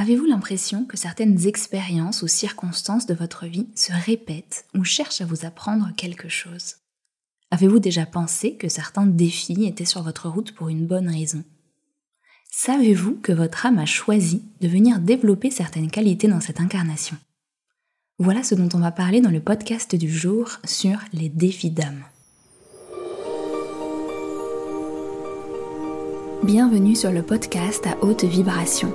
Avez-vous l'impression que certaines expériences ou circonstances de votre vie se répètent ou cherchent à vous apprendre quelque chose? Avez-vous déjà pensé que certains défis étaient sur votre route pour une bonne raison? Savez-vous que votre âme a choisi de venir développer certaines qualités dans cette incarnation? Voilà ce dont on va parler dans le podcast du jour sur les défis d'âme. Bienvenue sur le podcast à haute vibration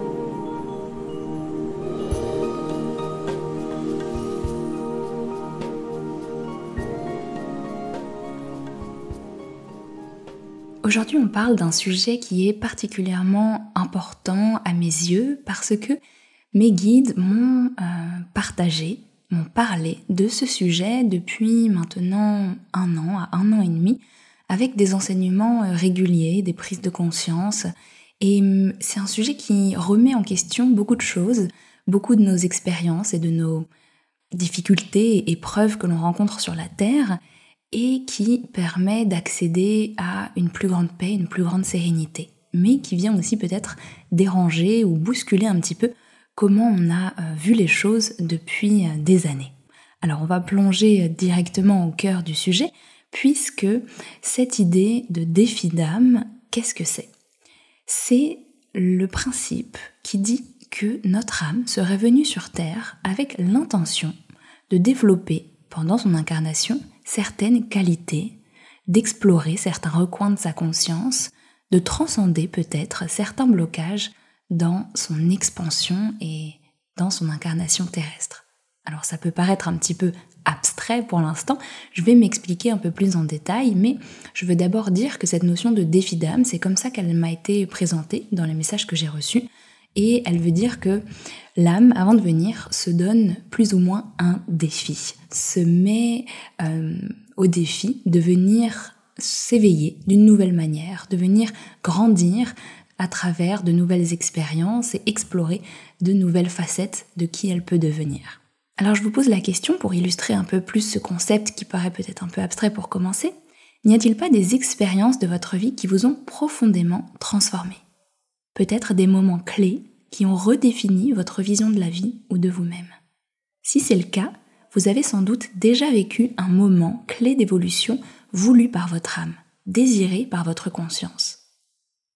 Aujourd'hui, on parle d'un sujet qui est particulièrement important à mes yeux parce que mes guides m'ont euh, partagé, m'ont parlé de ce sujet depuis maintenant un an à un an et demi avec des enseignements euh, réguliers, des prises de conscience. Et hum, c'est un sujet qui remet en question beaucoup de choses, beaucoup de nos expériences et de nos difficultés et épreuves que l'on rencontre sur la Terre et qui permet d'accéder à une plus grande paix, une plus grande sérénité, mais qui vient aussi peut-être déranger ou bousculer un petit peu comment on a euh, vu les choses depuis euh, des années. Alors on va plonger directement au cœur du sujet, puisque cette idée de défi d'âme, qu'est-ce que c'est? C'est le principe qui dit que notre âme serait venue sur Terre avec l'intention de développer pendant son incarnation certaines qualités, d'explorer certains recoins de sa conscience, de transcender peut-être certains blocages dans son expansion et dans son incarnation terrestre. Alors ça peut paraître un petit peu abstrait pour l'instant, je vais m'expliquer un peu plus en détail, mais je veux d'abord dire que cette notion de défi d'âme, c'est comme ça qu'elle m'a été présentée dans les messages que j'ai reçus, et elle veut dire que l'âme, avant de venir, se donne plus ou moins un défi, se met euh, au défi de venir s'éveiller d'une nouvelle manière, de venir grandir à travers de nouvelles expériences et explorer de nouvelles facettes de qui elle peut devenir. Alors je vous pose la question pour illustrer un peu plus ce concept qui paraît peut-être un peu abstrait pour commencer. N'y a-t-il pas des expériences de votre vie qui vous ont profondément transformé? Peut-être des moments clés qui ont redéfini votre vision de la vie ou de vous-même. Si c'est le cas, vous avez sans doute déjà vécu un moment clé d'évolution voulu par votre âme, désiré par votre conscience.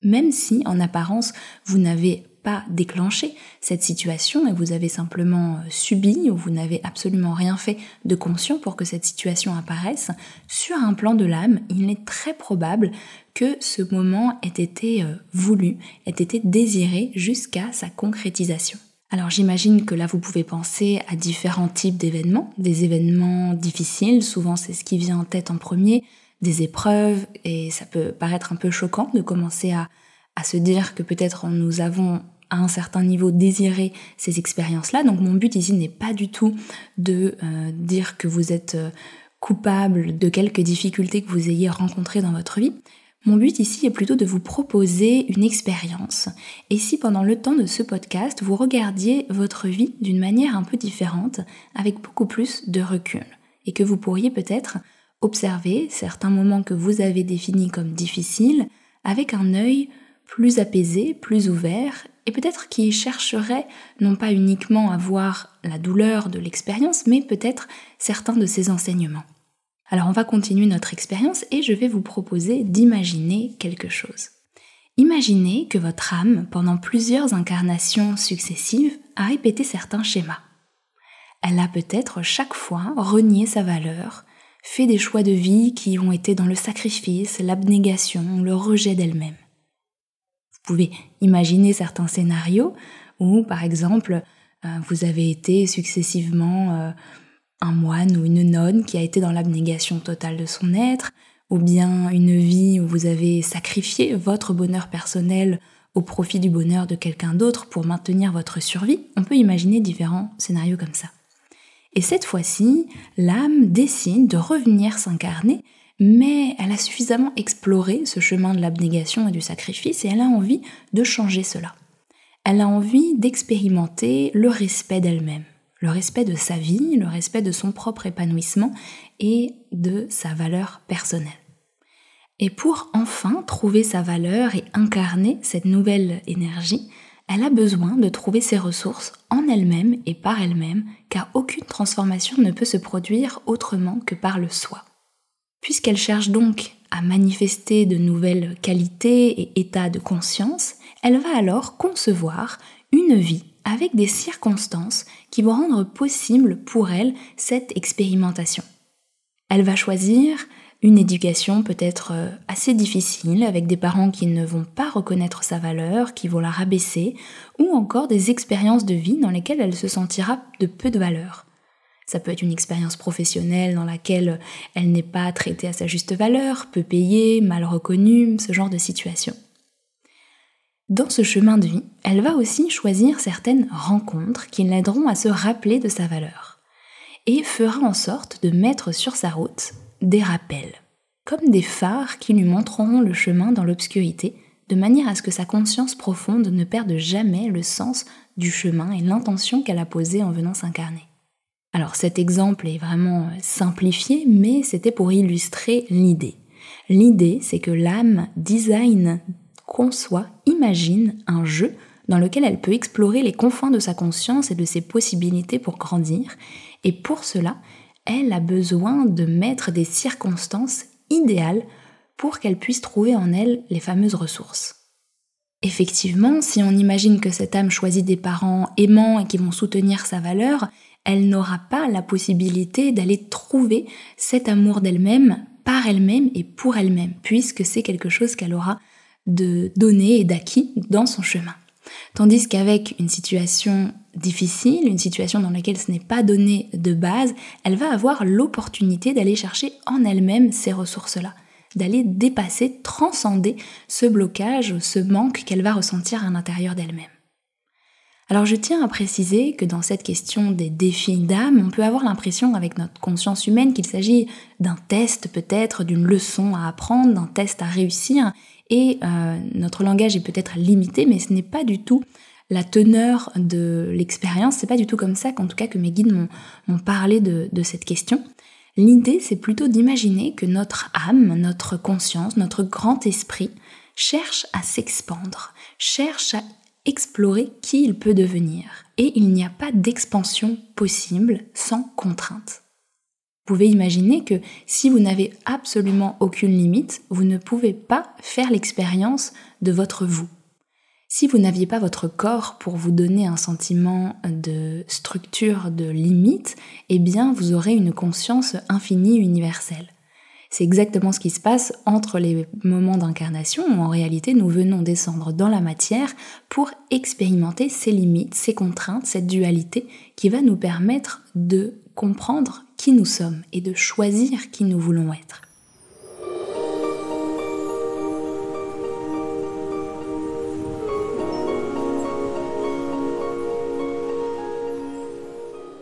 Même si, en apparence, vous n'avez pas déclenché cette situation et vous avez simplement euh, subi ou vous n'avez absolument rien fait de conscient pour que cette situation apparaisse, sur un plan de l'âme, il est très probable que ce moment ait été euh, voulu, ait été désiré jusqu'à sa concrétisation. Alors j'imagine que là vous pouvez penser à différents types d'événements, des événements difficiles, souvent c'est ce qui vient en tête en premier, des épreuves, et ça peut paraître un peu choquant de commencer à, à se dire que peut-être nous avons à un certain niveau désirer ces expériences-là. Donc mon but ici n'est pas du tout de euh, dire que vous êtes euh, coupable de quelques difficultés que vous ayez rencontrées dans votre vie. Mon but ici est plutôt de vous proposer une expérience. Et si pendant le temps de ce podcast, vous regardiez votre vie d'une manière un peu différente, avec beaucoup plus de recul, et que vous pourriez peut-être observer certains moments que vous avez définis comme difficiles avec un œil plus apaisé, plus ouvert, et peut-être qui chercherait non pas uniquement à voir la douleur de l'expérience, mais peut-être certains de ses enseignements. Alors on va continuer notre expérience et je vais vous proposer d'imaginer quelque chose. Imaginez que votre âme, pendant plusieurs incarnations successives, a répété certains schémas. Elle a peut-être chaque fois renié sa valeur, fait des choix de vie qui ont été dans le sacrifice, l'abnégation, le rejet d'elle-même. Vous pouvez imaginer certains scénarios où, par exemple, euh, vous avez été successivement euh, un moine ou une nonne qui a été dans l'abnégation totale de son être, ou bien une vie où vous avez sacrifié votre bonheur personnel au profit du bonheur de quelqu'un d'autre pour maintenir votre survie, on peut imaginer différents scénarios comme ça. Et cette fois-ci, l'âme décide de revenir s'incarner, mais elle a suffisamment exploré ce chemin de l'abnégation et du sacrifice et elle a envie de changer cela. Elle a envie d'expérimenter le respect d'elle-même, le respect de sa vie, le respect de son propre épanouissement et de sa valeur personnelle. Et pour enfin trouver sa valeur et incarner cette nouvelle énergie, elle a besoin de trouver ses ressources en elle-même et par elle-même, car aucune transformation ne peut se produire autrement que par le soi. Puisqu'elle cherche donc à manifester de nouvelles qualités et états de conscience, elle va alors concevoir une vie avec des circonstances qui vont rendre possible pour elle cette expérimentation. Elle va choisir une éducation peut-être euh, assez difficile avec des parents qui ne vont pas reconnaître sa valeur, qui vont la rabaisser, ou encore des expériences de vie dans lesquelles elle se sentira de peu de valeur. Ça peut être une expérience professionnelle dans laquelle elle n'est pas traitée à sa juste valeur, peu payée, mal reconnue, ce genre de situation. Dans ce chemin de vie, elle va aussi choisir certaines rencontres qui l'aideront à se rappeler de sa valeur et fera en sorte de mettre sur sa route des rappels, comme des phares qui lui montreront le chemin dans l'obscurité, de manière à ce que sa conscience profonde ne perde jamais le sens du chemin et l'intention qu'elle a posée en venant s'incarner. Alors cet exemple est vraiment simplifié, mais c'était pour illustrer l'idée. L'idée, c'est que l'âme design, conçoit, imagine un jeu dans lequel elle peut explorer les confins de sa conscience et de ses possibilités pour grandir, et pour cela, elle a besoin de mettre des circonstances idéales pour qu'elle puisse trouver en elle les fameuses ressources. Effectivement, si on imagine que cette âme choisit des parents aimants et qui vont soutenir sa valeur, elle n'aura pas la possibilité d'aller trouver cet amour d'elle-même par elle-même et pour elle-même, puisque c'est quelque chose qu'elle aura de donné et d'acquis dans son chemin. Tandis qu'avec une situation difficile, une situation dans laquelle ce n'est pas donné de base, elle va avoir l'opportunité d'aller chercher en elle-même ces ressources-là, d'aller dépasser, transcender ce blocage, ce manque qu'elle va ressentir à l'intérieur d'elle-même. Alors je tiens à préciser que dans cette question des défis d'âme, on peut avoir l'impression avec notre conscience humaine qu'il s'agit d'un test peut-être, d'une leçon à apprendre, d'un test à réussir, et euh, notre langage est peut-être limité, mais ce n'est pas du tout la teneur de l'expérience, c'est pas du tout comme ça qu'en tout cas que mes guides m'ont parlé de, de cette question. L'idée, c'est plutôt d'imaginer que notre âme, notre conscience, notre grand esprit cherche à s'expandre, cherche à explorer qui il peut devenir. Et il n'y a pas d'expansion possible sans contrainte. Vous pouvez imaginer que si vous n'avez absolument aucune limite, vous ne pouvez pas faire l'expérience de votre vous. Si vous n'aviez pas votre corps pour vous donner un sentiment de structure, de limite, eh bien vous aurez une conscience infinie universelle. C'est exactement ce qui se passe entre les moments d'incarnation où en réalité nous venons descendre dans la matière pour expérimenter ces limites, ces contraintes, cette dualité qui va nous permettre de comprendre qui nous sommes et de choisir qui nous voulons être.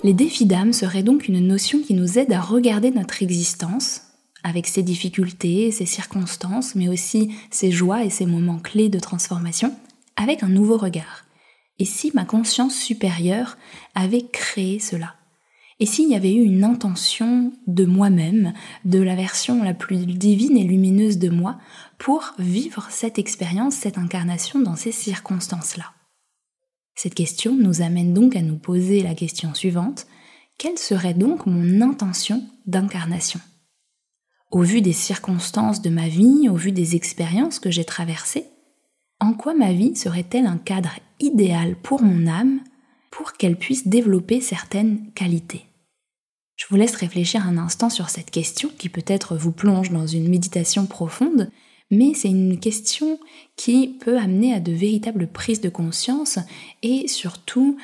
Les défis d'âme seraient donc une notion qui nous aide à regarder notre existence, avec ses difficultés, ses circonstances, mais aussi ses joies et ses moments clés de transformation, avec un nouveau regard. Et si ma conscience supérieure avait créé cela? Et s'il y avait eu une intention de moi-même, de la version la plus divine et lumineuse de moi, pour vivre cette expérience, cette incarnation dans ces circonstances-là? Cette question nous amène donc à nous poser la question suivante. Quelle serait donc mon intention d'incarnation? Au vu des circonstances de ma vie, au vu des expériences que j'ai traversées, en quoi ma vie serait-elle un cadre idéal pour mon âme pour qu'elle puisse développer certaines qualités? Je vous laisse réfléchir un instant sur cette question qui peut-être vous plonge dans une méditation profonde, mais c'est une question qui peut amener à de véritables prises de conscience et surtout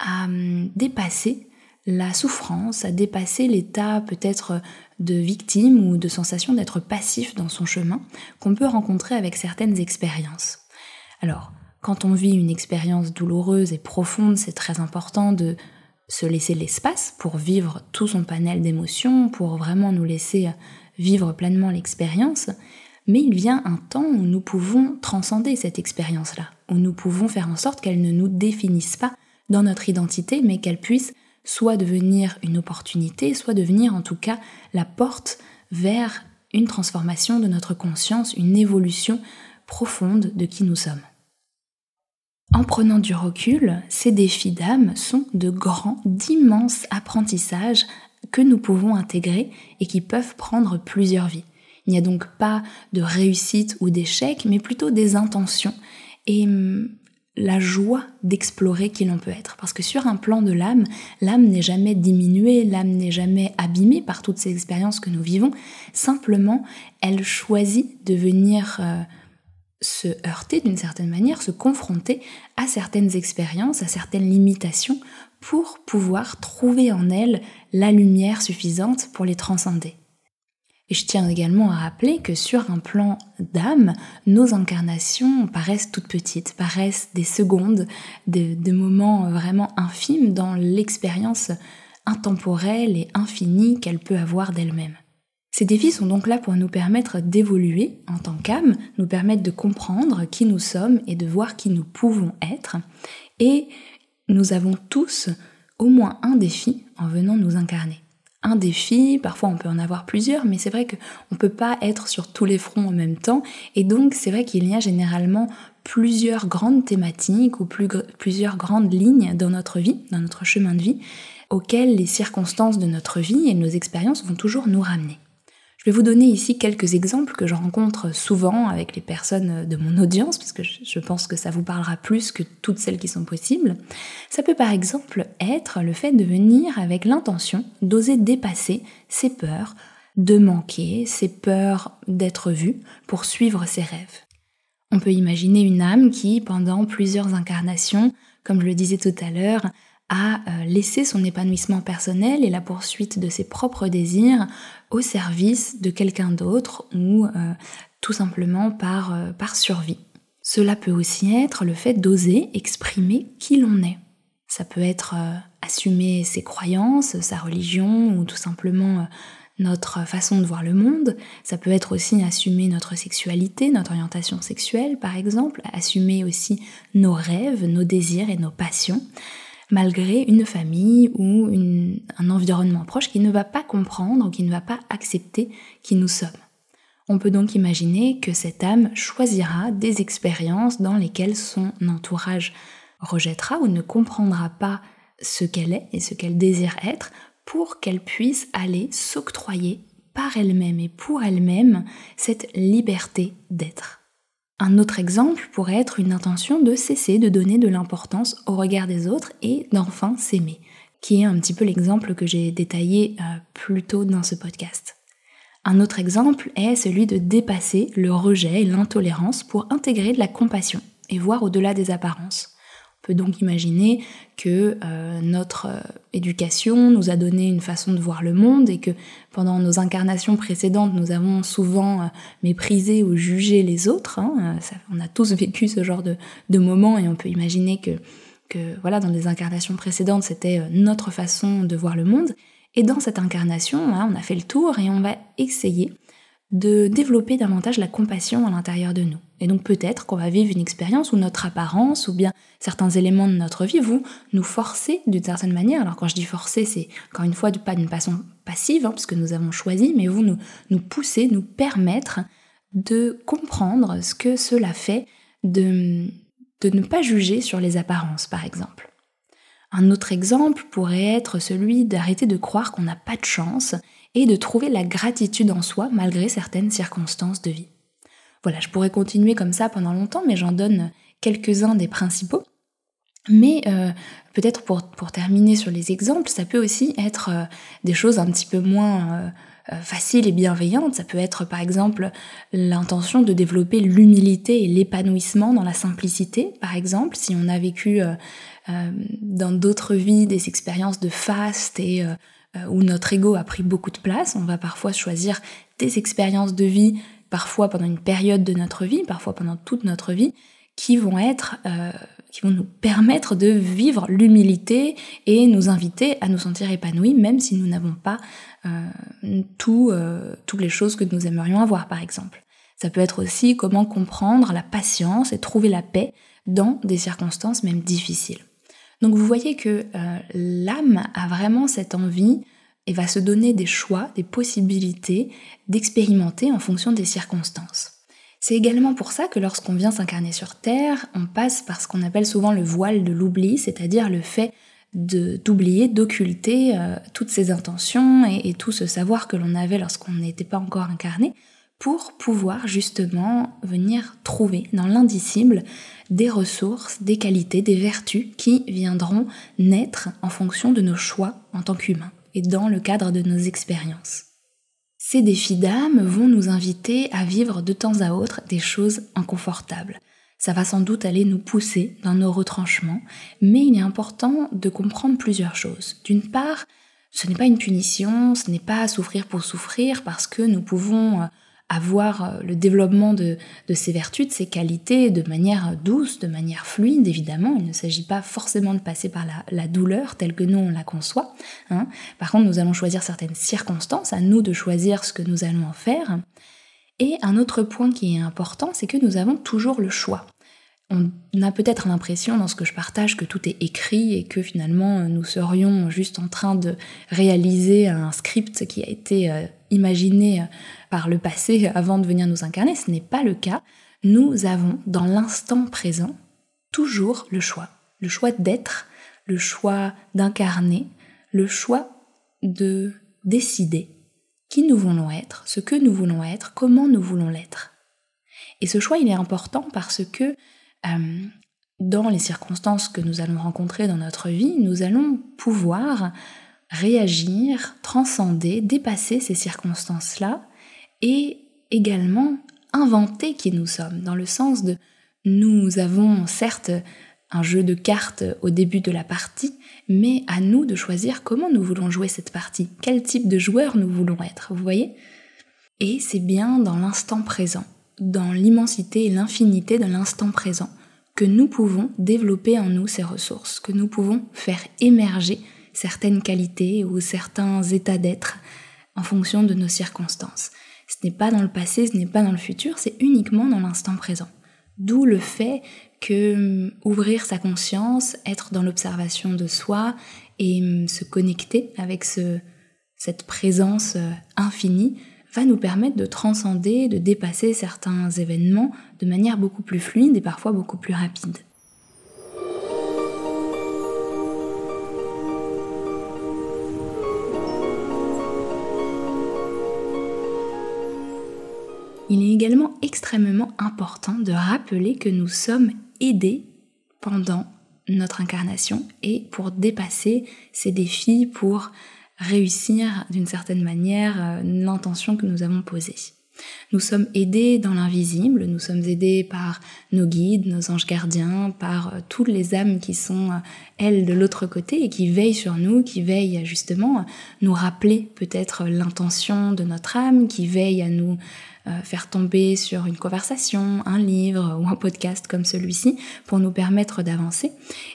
à hum, dépasser la souffrance, à dépasser l'état peut-être de victime ou de sensation d'être passif dans son chemin qu'on peut rencontrer avec certaines expériences. Alors, quand on vit une expérience douloureuse et profonde, c'est très important de se laisser l'espace pour vivre tout son panel d'émotions, pour vraiment nous laisser vivre pleinement l'expérience. Mais il vient un temps où nous pouvons transcender cette expérience-là, où nous pouvons faire en sorte qu'elle ne nous définisse pas dans notre identité, mais qu'elle puisse soit devenir une opportunité, soit devenir en tout cas la porte vers une transformation de notre conscience, une évolution profonde de qui nous sommes. En prenant du recul, ces défis d'âme sont de grands, d'immenses apprentissages que nous pouvons intégrer et qui peuvent prendre plusieurs vies. Il n'y a donc pas de réussite ou d'échec, mais plutôt des intentions et hum, la joie d'explorer qui l'on peut être. Parce que sur un plan de l'âme, l'âme n'est jamais diminuée, l'âme n'est jamais abîmée par toutes ces expériences que nous vivons. Simplement, elle choisit de venir euh, se heurter d'une certaine manière, se confronter à certaines expériences, à certaines limitations pour pouvoir trouver en elle la lumière suffisante pour les transcender. Et je tiens également à rappeler que sur un plan d'âme, nos incarnations paraissent toutes petites, paraissent des secondes, des, moments vraiment infimes dans l'expérience intemporelle et infinie qu'elle peut avoir d'elle-même. Ces défis sont donc là pour nous permettre d'évoluer en tant qu'âme, nous permettre de comprendre qui nous sommes et de voir qui nous pouvons être. Et nous avons tous au moins un défi en venant nous incarner. Un défi, parfois on peut en avoir plusieurs, mais c'est vrai qu'on ne peut pas être sur tous les fronts en même temps. Et donc c'est vrai qu'il y a généralement plusieurs grandes thématiques ou plusieurs grandes lignes dans notre vie, dans notre chemin de vie, auxquelles les circonstances de notre vie et nos expériences vont toujours nous ramener. Je vais vous donner ici quelques exemples que je rencontre souvent avec les personnes de mon audience, parce que je pense que ça vous parlera plus que toutes celles qui sont possibles. Ça peut par exemple être le fait de venir avec l'intention d'oser dépasser ses peurs, de manquer, ses peurs d'être vu pour suivre ses rêves. On peut imaginer une âme qui, pendant plusieurs incarnations, comme je le disais tout à l'heure, a euh, laissé son épanouissement personnel et la poursuite de ses propres désirs au service de quelqu'un d'autre ou euh, tout simplement par, euh, par survie. Cela peut aussi être le fait d'oser exprimer qui l'on est. Ça peut être assumer ses croyances, sa religion ou tout simplement notre façon de voir le monde. Ça peut être aussi assumer notre sexualité, notre orientation sexuelle par exemple, assumer aussi nos rêves, nos désirs et nos passions malgré une famille ou un environnement proche qui ne va pas comprendre qui ne va pas accepter qui nous sommes. On peut donc imaginer que cette âme choisira des expériences dans lesquelles son entourage rejettera ou ne comprendra pas ce qu'elle est et ce qu'elle désire être pour qu'elle puisse aller s'octroyer par elle-même et pour elle-même cette liberté d'être. Un autre exemple pourrait être une intention de cesser de donner de l'importance au regard des autres et d'enfin s'aimer, qui est un petit peu l'exemple que j'ai détaillé euh, plus tôt dans ce podcast. Un autre exemple est celui de dépasser le rejet et l'intolérance pour intégrer de la compassion et voir au-delà des apparences peut donc imaginer que euh, notre euh, éducation nous a donné une façon de voir le monde et que pendant nos incarnations précédentes, nous avons souvent euh, méprisé ou jugé les autres. Hein, on a tous vécu ce genre de, de moments et on peut imaginer que, que voilà, dans les incarnations précédentes, c'était notre façon de voir le monde. Et dans cette incarnation, hein, on a fait le tour et on va essayer de développer davantage la compassion à l'intérieur de nous. Et donc peut-être qu'on va vivre une expérience où notre apparence ou bien certains éléments de notre vie vont nous forcer d'une certaine manière. Alors quand je dis forcer, c'est encore une fois pas d'une façon passive, hein, puisque nous avons choisi, mais vont nous, nous nous permettre de comprendre ce que cela fait de ne pas juger sur les apparences, par exemple. Un autre exemple pourrait être celui d'arrêter de croire qu'on n'a pas de chance et de trouver la gratitude en soi malgré certaines circonstances de vie. Voilà, je pourrais continuer comme ça pendant longtemps, mais j'en donne quelques-uns des principaux. Mais euh, peut-être pour, terminer sur les exemples, ça peut aussi être euh, des choses un petit peu moins euh, faciles et bienveillantes. Ça peut être par exemple l'intention de développer l'humilité et l'épanouissement dans la simplicité, par exemple, si on a vécu dans d'autres vies des expériences de faste et où notre ego a pris beaucoup de place, on va parfois choisir des expériences de vie parfois pendant une période de notre vie, parfois pendant toute notre vie, qui vont être euh, qui vont nous permettre de vivre l'humilité et nous inviter à nous sentir épanouis même si nous n'avons pas euh, euh, toutes les choses que nous aimerions avoir par exemple. Ça peut être aussi comment comprendre la patience et trouver la paix dans des circonstances même difficiles. Donc vous voyez que l'âme a vraiment cette envie et va se donner des choix, des possibilités d'expérimenter en fonction des circonstances. C'est également pour ça que lorsqu'on vient s'incarner sur Terre, on passe par ce qu'on appelle souvent le voile de l'oubli, c'est-à-dire le fait d'oublier, d'occulter euh, toutes ces intentions et, et, tout ce savoir que l'on avait lorsqu'on n'était pas encore incarné, pour pouvoir justement venir trouver dans l'indicible des ressources, des qualités, des vertus qui viendront naître en fonction de nos choix en tant qu'humains et dans le cadre de nos expériences. Ces défis d'âme vont nous inviter à vivre de temps à autre des choses inconfortables. Ça va sans doute aller nous pousser dans nos retranchements, mais il est important de comprendre plusieurs choses. D'une part, ce n'est pas une punition, ce n'est pas souffrir pour souffrir, parce que nous pouvons avoir euh, le développement de, ces vertus, de ces qualités de manière douce, de manière fluide, évidemment. Il ne s'agit pas forcément de passer par la, douleur telle que nous on la conçoit. Hein. Par contre, nous allons choisir certaines circonstances, à nous de choisir ce que nous allons en faire. Et un autre point qui est important, c'est que nous avons toujours le choix. On a peut-être l'impression dans ce que je partage que tout est écrit et que finalement nous serions juste en train de réaliser un script qui a été euh, imaginé euh, par le passé avant de venir nous incarner. Ce n'est pas le cas. Nous avons dans l'instant présent toujours le choix. Le choix d'être, le choix d'incarner, le choix de décider qui nous voulons être, ce que nous voulons être, comment nous voulons l'être. Et ce choix, il est important parce que euh, dans les circonstances que nous allons rencontrer dans notre vie, nous allons pouvoir réagir, transcender, dépasser ces circonstances-là et également inventer qui nous sommes, dans le sens de nous avons certes un jeu de cartes au début de la partie, mais à nous de choisir comment nous voulons jouer cette partie, quel type de joueur nous voulons être, vous voyez? Et c'est bien dans l'instant présent, dans l'immensité et l'infinité de l'instant présent, que nous pouvons développer en nous ces ressources, que nous pouvons faire émerger certaines qualités ou certains états d'être en fonction de nos circonstances. Ce n'est pas dans le passé, ce n'est pas dans le futur, c'est uniquement dans l'instant présent. D'où le fait que hum, ouvrir sa conscience, être dans l'observation de soi et hum, se connecter avec ce, cette présence euh, infinie va nous permettre de transcender, de dépasser certains événements de manière beaucoup plus fluide et parfois beaucoup plus rapide. Il est également extrêmement important de rappeler que nous sommes aidés pendant notre incarnation et pour dépasser ces défis, pour réussir d'une certaine manière euh, l'intention que nous avons posée. Nous sommes aidés dans l'invisible, nous sommes aidés par nos guides, nos anges gardiens, par euh, toutes les âmes qui sont, euh, elles, de l'autre côté et qui veillent sur nous, qui veillent justement à nous rappeler peut-être l'intention de notre âme, qui veillent à nous faire tomber sur une conversation, un livre ou un podcast comme celui-ci pour nous permettre d'avancer.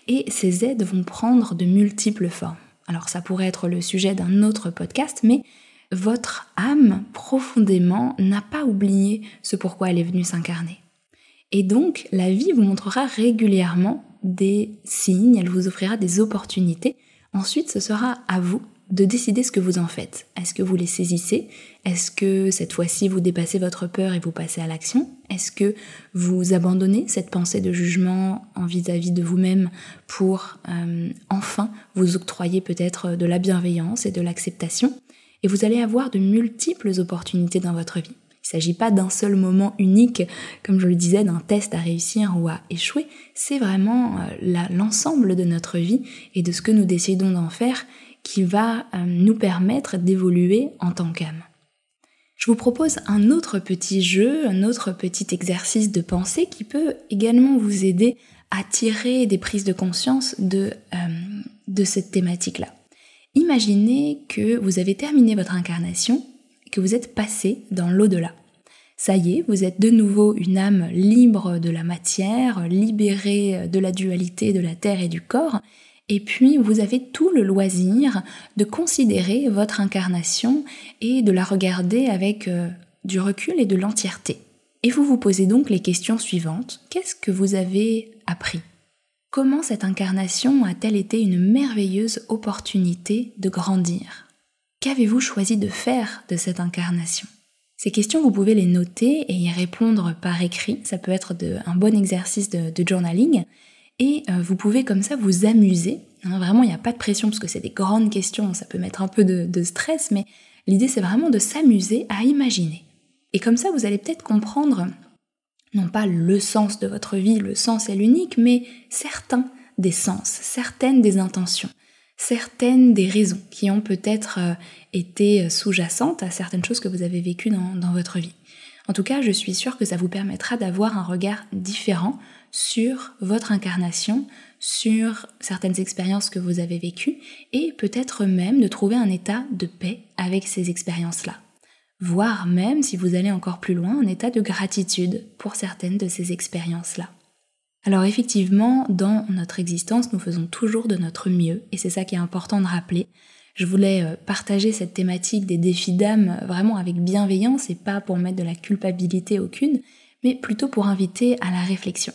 Et ces aides vont prendre de multiples formes. Alors ça pourrait être le sujet d'un autre podcast, mais votre âme profondément n'a pas oublié ce pourquoi elle est venue s'incarner. Et donc la vie vous montrera régulièrement des signes, elle vous offrira des opportunités. Ensuite, ce sera à vous de décider ce que vous en faites. Est-ce que vous les saisissez? Est-ce que cette fois-ci vous dépassez votre peur et vous passez à l'action? Est-ce que vous abandonnez cette pensée de jugement en vis-à-vis de vous-même pour euh, enfin vous octroyer peut-être de la bienveillance et de l'acceptation? Et vous allez avoir de multiples opportunités dans votre vie. Il ne s'agit pas d'un seul moment unique, comme je le disais, d'un test à réussir ou à échouer. C'est vraiment euh, l'ensemble de notre vie et de ce que nous décidons d'en faire qui va euh, nous permettre d'évoluer en tant qu'âme. Je vous propose un autre petit jeu, un autre petit exercice de pensée qui peut également vous aider à tirer des prises de conscience de, euh, de cette thématique-là. Imaginez que vous avez terminé votre incarnation que vous êtes passé dans l'au-delà. Ça y est, vous êtes de nouveau une âme libre de la matière, libérée de la dualité de la terre et du corps, et puis vous avez tout le loisir de considérer votre incarnation et de la regarder avec euh, du recul et de l'entièreté. Et vous vous posez donc les questions suivantes. Qu'est-ce que vous avez appris? Comment cette incarnation a-t-elle été une merveilleuse opportunité de grandir? Qu'avez-vous choisi de faire de cette incarnation? Ces questions, vous pouvez les noter et y répondre par écrit. Ça peut être un bon exercice de, journaling. Et euh, vous pouvez comme ça vous amuser. Hein, vraiment, il n'y a pas de pression parce que c'est des grandes questions, ça peut mettre un peu de stress, mais l'idée c'est vraiment de s'amuser à imaginer. Et comme ça, vous allez peut-être comprendre, non pas le sens de votre vie, le sens est l'unique, mais certains des sens, certaines des intentions, certaines des raisons qui ont peut-être euh, été sous-jacentes à certaines choses que vous avez vécues dans, dans votre vie. En tout cas, je suis sûre que ça vous permettra d'avoir un regard différent sur votre incarnation, sur certaines expériences que vous avez vécues, et peut-être même de trouver un état de paix avec ces expériences-là voire même, si vous allez encore plus loin, un état de gratitude pour certaines de ces expériences-là. Alors effectivement, dans notre existence, nous faisons toujours de notre mieux, et c'est ça qui est important de rappeler. Je voulais euh, partager cette thématique des défis d'âme vraiment avec bienveillance et pas pour mettre de la culpabilité aucune, mais plutôt pour inviter à la réflexion.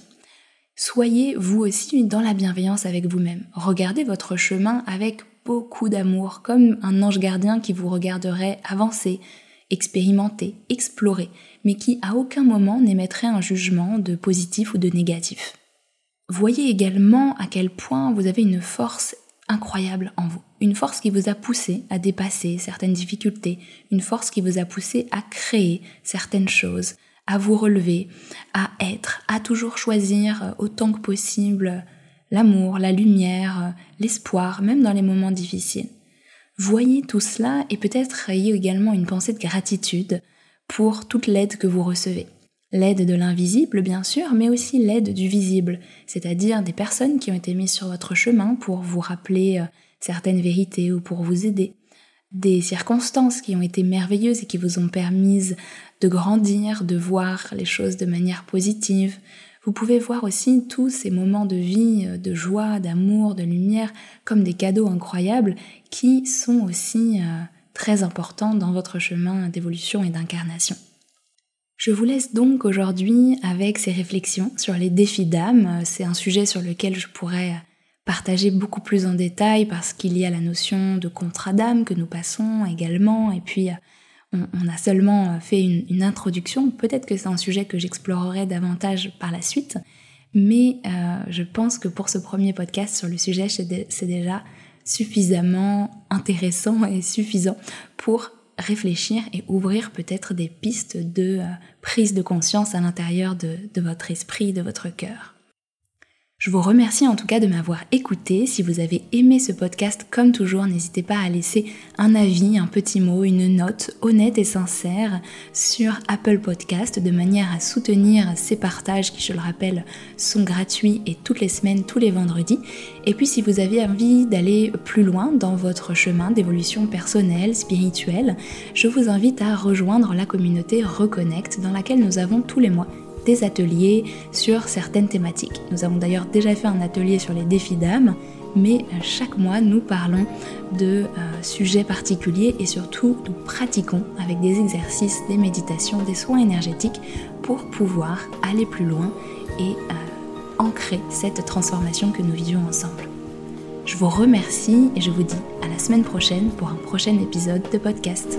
Soyez vous aussi dans la bienveillance avec vous-même. Regardez votre chemin avec beaucoup d'amour, comme un ange gardien qui vous regarderait avancer, expérimenter, explorer, mais qui à aucun moment n'émettrait un jugement de positif ou de négatif. Voyez également à quel point vous avez une force incroyable en vous, une force qui vous a poussé à dépasser certaines difficultés, une force qui vous a poussé à créer certaines choses, à vous relever, à être, à toujours choisir autant que possible l'amour, la lumière, l'espoir, même dans les moments difficiles. Voyez tout cela et peut-être ayez également une pensée de gratitude pour toute l'aide que vous recevez. L'aide de l'invisible, bien sûr, mais aussi l'aide du visible, c'est-à-dire des personnes qui ont été mises sur votre chemin pour vous rappeler euh, certaines vérités ou pour vous aider, des circonstances qui ont été merveilleuses et qui vous ont permis de grandir, de voir les choses de manière positive, vous pouvez voir aussi tous ces moments de vie, euh, de joie, d'amour, de lumière, comme des cadeaux incroyables qui sont aussi euh, très importants dans votre chemin d'évolution et d'incarnation. Je vous laisse donc aujourd'hui avec ces réflexions sur les défis d'âme. C'est un sujet sur lequel je pourrais partager beaucoup plus en détail parce qu'il y a la notion de contrat d'âme que nous passons également et puis on, a seulement euh, fait une, introduction. Peut-être que c'est un sujet que j'explorerai davantage par la suite, mais euh, je pense que pour ce premier podcast sur le sujet, c'est déjà suffisamment intéressant et suffisant pour réfléchir et ouvrir peut-être des pistes de euh, prise de conscience à l'intérieur de votre esprit, de votre cœur. Je vous remercie en tout cas de m'avoir écouté. Si vous avez aimé ce podcast, comme toujours, n'hésitez pas à laisser un avis, un petit mot, une note honnête et sincère sur Apple Podcast de manière à soutenir ces partages qui, je le rappelle, sont gratuits et toutes les semaines, tous les vendredis. Et puis si vous avez envie d'aller plus loin dans votre chemin d'évolution personnelle, spirituelle, je vous invite à rejoindre la communauté Reconnect dans laquelle nous avons tous les mois des ateliers sur certaines thématiques. Nous avons d'ailleurs déjà fait un atelier sur les défis d'âme, mais euh, chaque mois nous parlons de euh, sujets particuliers et surtout nous pratiquons avec des exercices, des méditations, des soins énergétiques pour pouvoir aller plus loin et euh, ancrer cette transformation que nous vivions ensemble. Je vous remercie et je vous dis à la semaine prochaine pour un prochain épisode de podcast.